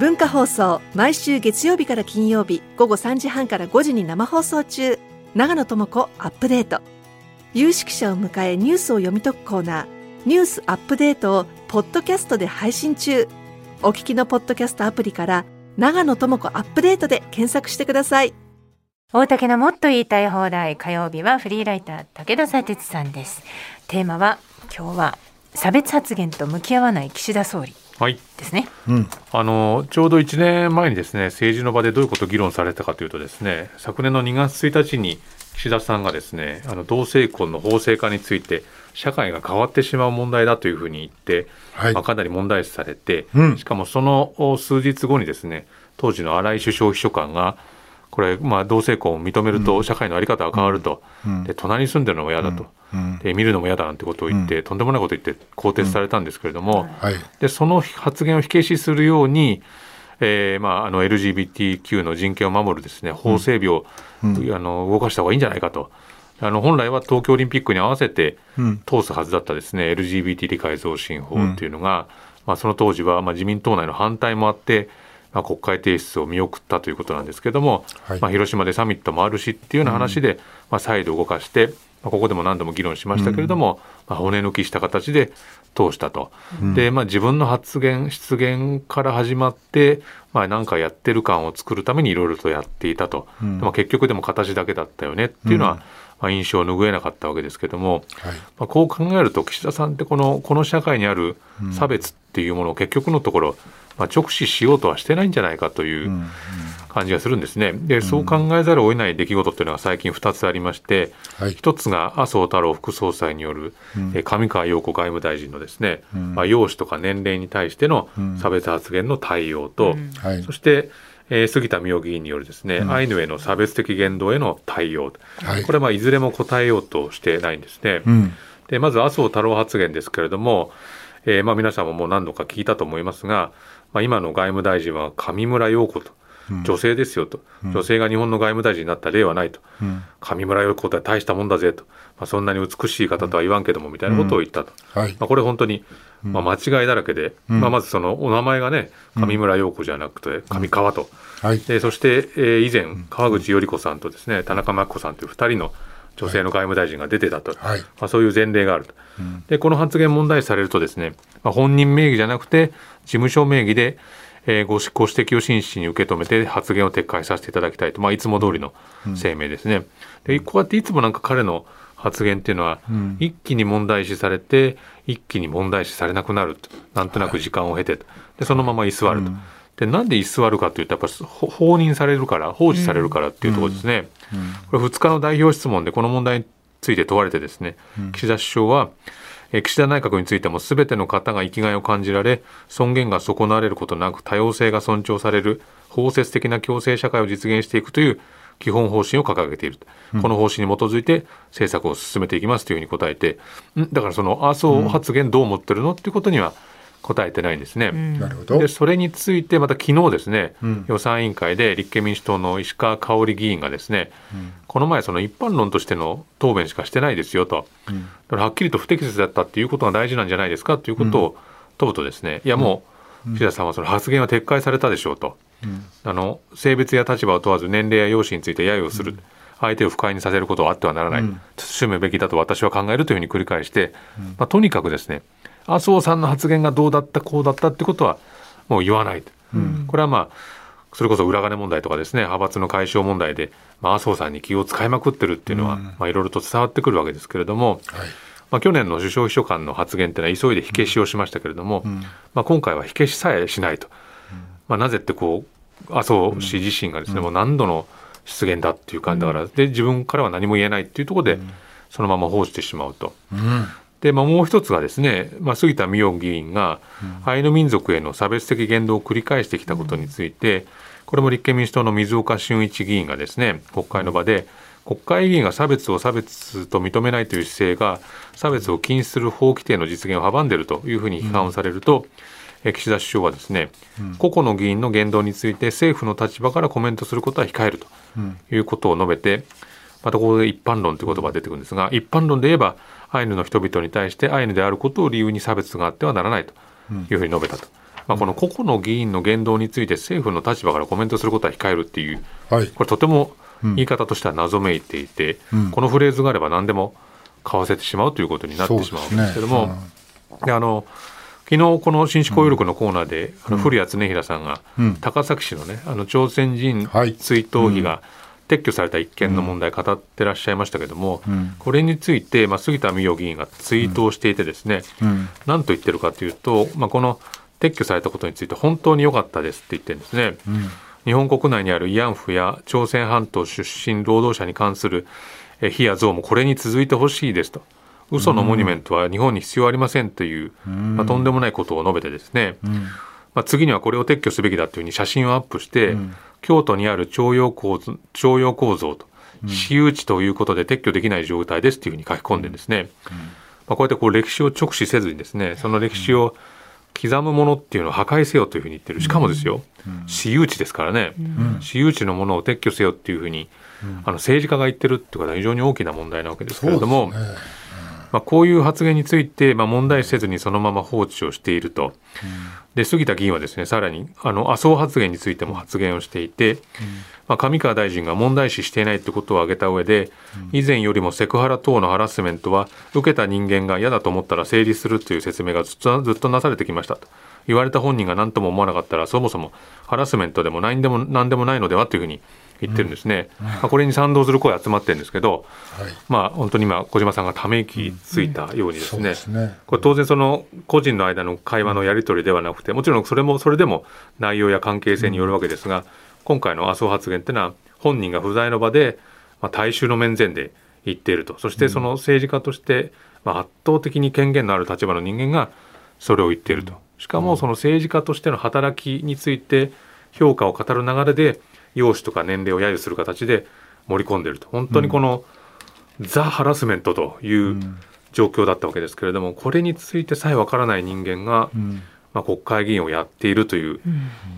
文化放送毎週月曜日から金曜日午後3時半から5時に生放送中。長野智子アップデート。有識者を迎えニュースを読み解くコーナー。ニュースアップデートをポッドキャストで配信中。お聞きのポッドキャストアプリから長野智子アップデートで検索してください。大竹のもっと言いたい放題。火曜日はフリーライター武田佐哲さんです。テーマは今日は差別発言と向き合わない岸田総理。はい。ですね、あのちょうど1年前にですね政治の場でどういうことを議論されたかというとですね昨年の2月1日に岸田さんがですねあの同性婚の法制化について社会が変わってしまう問題だというふうに言って、はい。まあ、かなり問題視されて、うん。しかもそのお数日後にですね当時の荒井首相秘書官がこれ、まあ、同性婚を認めると社会の在り方が変わると、うん。で隣に住んでるのも嫌だと、うん。で見るのも嫌だなんてことを言って、とんでもないことを言って更迭されたんですけれども、はい。でその発言を火消しするように、えーまあ、あの LGBTQ の人権を守るですね法整備を、あの動かした方がいいんじゃないかと。あの本来は東京オリンピックに合わせてうん。通すはずだったですね、LGBT 理解増進法っていうのが、まあ、その当時はまあ自民党内の反対もあって、まあ、国会提出を見送ったということなんですけども、はい。まあ、広島でサミットもあるしっていうような話で、まあ、再度動かして、まあ、ここでも何度も議論しましたけれども、まあ、骨抜きした形で通したと。で、まあ、自分の発言出言から始まって、まあ、なんかやってる感を作るためにいろいろとやっていたと、ん。まあ、結局でも形だけだったよねっていうのは、まあ、印象を拭えなかったわけですけども、はい。まあ、こう考えると岸田さんってこのこの社会にある差別っていうものを結局のところ、まあ、直視しようとはしてないんじゃないかといううん感じがするんですね。でそう考えざるを得ない出来事っていうのが最近2つありまして、はい。一つが麻生太郎副総裁による、えー上川陽子外務大臣のですね、ん。まあ、容姿とか年齢に対してのん。差別発言の対応と、はい。そして、えー杉田水脈議員によるですね、アイヌへの差別的言動への対応、はい。これはまあいずれも答えようとしてないんですね。うん。でまず麻生太郎発言ですけれども、えーまあ、皆さんももう何度か聞いたと思いますが、まあ、今の外務大臣は上村陽子と、女性ですよと、女性が日本の外務大臣になった例はないと、うん。上村陽子って大したもんだぜと、まあ、そんなに美しい方とは言わんけどもみたいなことを言ったと、はい。まあ、これ本当に、まあ、間違いだらけで、まあ、まずそのお名前がね上村陽子じゃなくて上川と。はい。でそして、えー以前川口頼子さんとですね田中真紀子さんという2人の女性の外務大臣が出てたと、はい。まあ、そういう前例があると、でこの発言問題視されるとですね、まあ、本人名義じゃなくて事務所名義で、えーごご指摘を真摯に受け止めて発言を撤回させていただきたいと、まあ、いつも通りの声明ですね。でこうやっていつもなんか彼の発言っていうのは、一気に問題視されて一気に問題視されなくなると。なんとなく時間を経てと。でそのまま居座ると。でなんで居座るかというとやっぱりほ放任されるから放置されるからっていうところですね。これ2日の代表質問でこの問題について問われてですね、岸田首相はえー岸田内閣についても全ての方が生きがいを感じられ尊厳が損なわれることなく多様性が尊重される包摂的な共生社会を実現していくという基本方針を掲げている、この方針に基づいて政策を進めていきますというふうに答えてん？だからその麻生発言どう思ってるの？っていうことには答えてないんですね。なるほど。でそれについてまた昨日ですね、予算委員会で立憲民主党の石川香織議員がですね、この前その一般論としての答弁しかしてないですよと、だからはっきりと不適切だったっていうことが大事なんじゃないですかということを問うとですね、いやもう岸田さんはその発言は撤回されたでしょうと、あの性別や立場を問わず年齢や容姿について揶揄する、相手を不快にさせることはあってはならない、慎むべきだと私は考えるというふうに繰り返して、まあ、とにかくですね麻生さんの発言がどうだったこうだったってことはもう言わないと、これはまあそれこそ裏金問題とかですね派閥の解消問題で、まあ、麻生さんに気を使いまくってるっていうのは、まあ、いろいろと伝わってくるわけですけれども、はい。まあ、去年の首相秘書官の発言っていうのは急いで火消しをしましたけれども、まあ、今回は火消しさえしないと、まあ、なぜってこう麻生氏自身がですね、もう何度の失言だっていう感じだから、で自分からは何も言えないっていうところで、そのまま放してしまうと。うんで、まあ、もう一つがですね、まあ、杉田水脈議員がアイヌ民族への差別的言動を繰り返してきたことについて、これも立憲民主党の水岡俊一議員がですね国会の場で国会議員が差別を差別と認めないという姿勢が差別を禁止する法規定の実現を阻んでいるというふうに批判をされると、え岸田首相はですね、個々の議員の言動について政府の立場からコメントすることは控えるということを述べて、またここで一般論という言葉が出てくるんですが一般論で言えばアイヌの人々に対してアイヌであることを理由に差別があってはならないというふうに述べたと。まあ、この個々の議員の言動について政府の立場からコメントすることは控えるっていう、はい。これとても言い方としては謎めいていて、うん。このフレーズがあれば何でも買わせてしまうということになってしまうんですけども、であの昨日この新種交友録のコーナーで、あの古谷恒平さんが、うん。高崎市のねあの朝鮮人はい。追悼碑が撤去された一件の問題語ってらっしゃいましたけども、うんこれについて、まあ、杉田水脈議員がツイートをしていてですね、うん。何と言ってるかというと、まあ、この撤去されたことについて本当に良かったですって言ってるんですね。うん。日本国内にある慰安婦や朝鮮半島出身労働者に関するえー碑や像もこれに続いてほしいですと嘘のモニュメントは日本に必要ありませんという、まあ、とんでもないことを述べてですね、うん。まあ、次にはこれを撤去すべきだというふうに写真をアップして、うん京都にある徴用構造徴用構造と私有地ということで撤去できない状態ですというふうに書き込んでですね、まあ、こうやってこう歴史を直視せずにですねその歴史を刻むものっていうのを破壊せよというふうに言ってる。しかもですよ、私有地ですからね、私有地のものを撤去せよっていうふうに、あの政治家が言ってるってことは非常に大きな問題なわけですけれども、まあ、こういう発言について、まあ、問題視せずにそのまま放置をしていると、で杉田議員はですねさらにあの麻生発言についても発言をしていて、まあ、上川大臣が問題視していないということを挙げた上で、以前よりもセクハラ等のハラスメントは受けた人間が嫌だと思ったら成立するという説明がずっとずっとなされてきましたと。言われた本人が何とも思わなかったらそもそもハラスメントでも何でも何でもないのではというふうに言ってるんですね、まあ、これに賛同する声集まってるんですけど、はい。まあ本当に今小島さんがため息ついたようにですね,、ですね。これ当然その個人の間の会話のやり取りではなくてもちろんそれもそれでも内容や関係性によるわけですが、今回の麻生発言っていうのは本人が不在の場で、まあ、大衆の面前で言っていると。そしてその政治家として、まあ、圧倒的に権限のある立場の人間がそれを言っていると。しかもその政治家としての働きについて評価を語る流れで容姿とか年齢を揶揄する形で盛り込んでいると本当にこの、ザ・ハラスメントという状況だったわけですけれどもこれについてさえわからない人間が、うん。まあ、国会議員をやっているという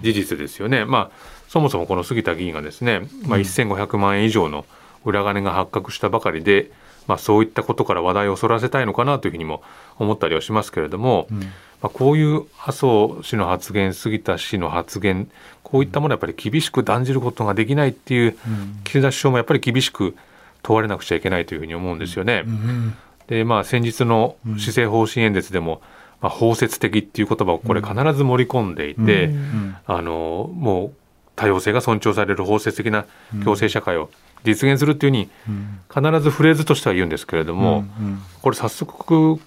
事実ですよね。まあ、そもそもこの杉田議員がですね、まあ、1500万円以上の裏金が発覚したばかりで、まあ、そういったことから話題をそらせたいのかなというふうにも思ったりはしますけれども、まあ、こういう麻生氏の発言杉田氏の発言こういったものはやっぱり厳しく断じることができないっていう岸田首相もやっぱり厳しく問われなくちゃいけないというふうに思うんですよね。うん。でまあ、先日の施政方針演説でも、まあ、包摂的っていう言葉をこれ必ず盛り込んでいて、うん。あのもう多様性が尊重される包摂的な共生社会を実現するっていうふうにうん。必ずフレーズとしては言うんですけれども、うん。これ早速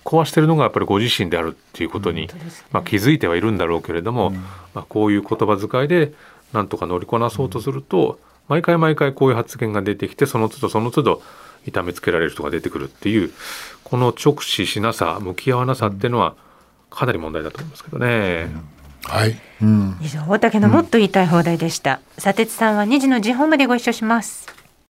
壊してるのがやっぱりご自身であるっていうことに、まあ、気づいてはいるんだろうけれども、まあ、こういう言葉遣いでなんとか乗りこなそうとすると、毎回毎回こういう発言が出てきてその都度その都度痛めつけられる人が出てくるっていうこの直視しなさ向き合わなさっていうのはかなり問題だと思いますけどね。はい。うん。以上大竹のもっと言いたい放題でした、佐哲さんは2時の時報までご一緒します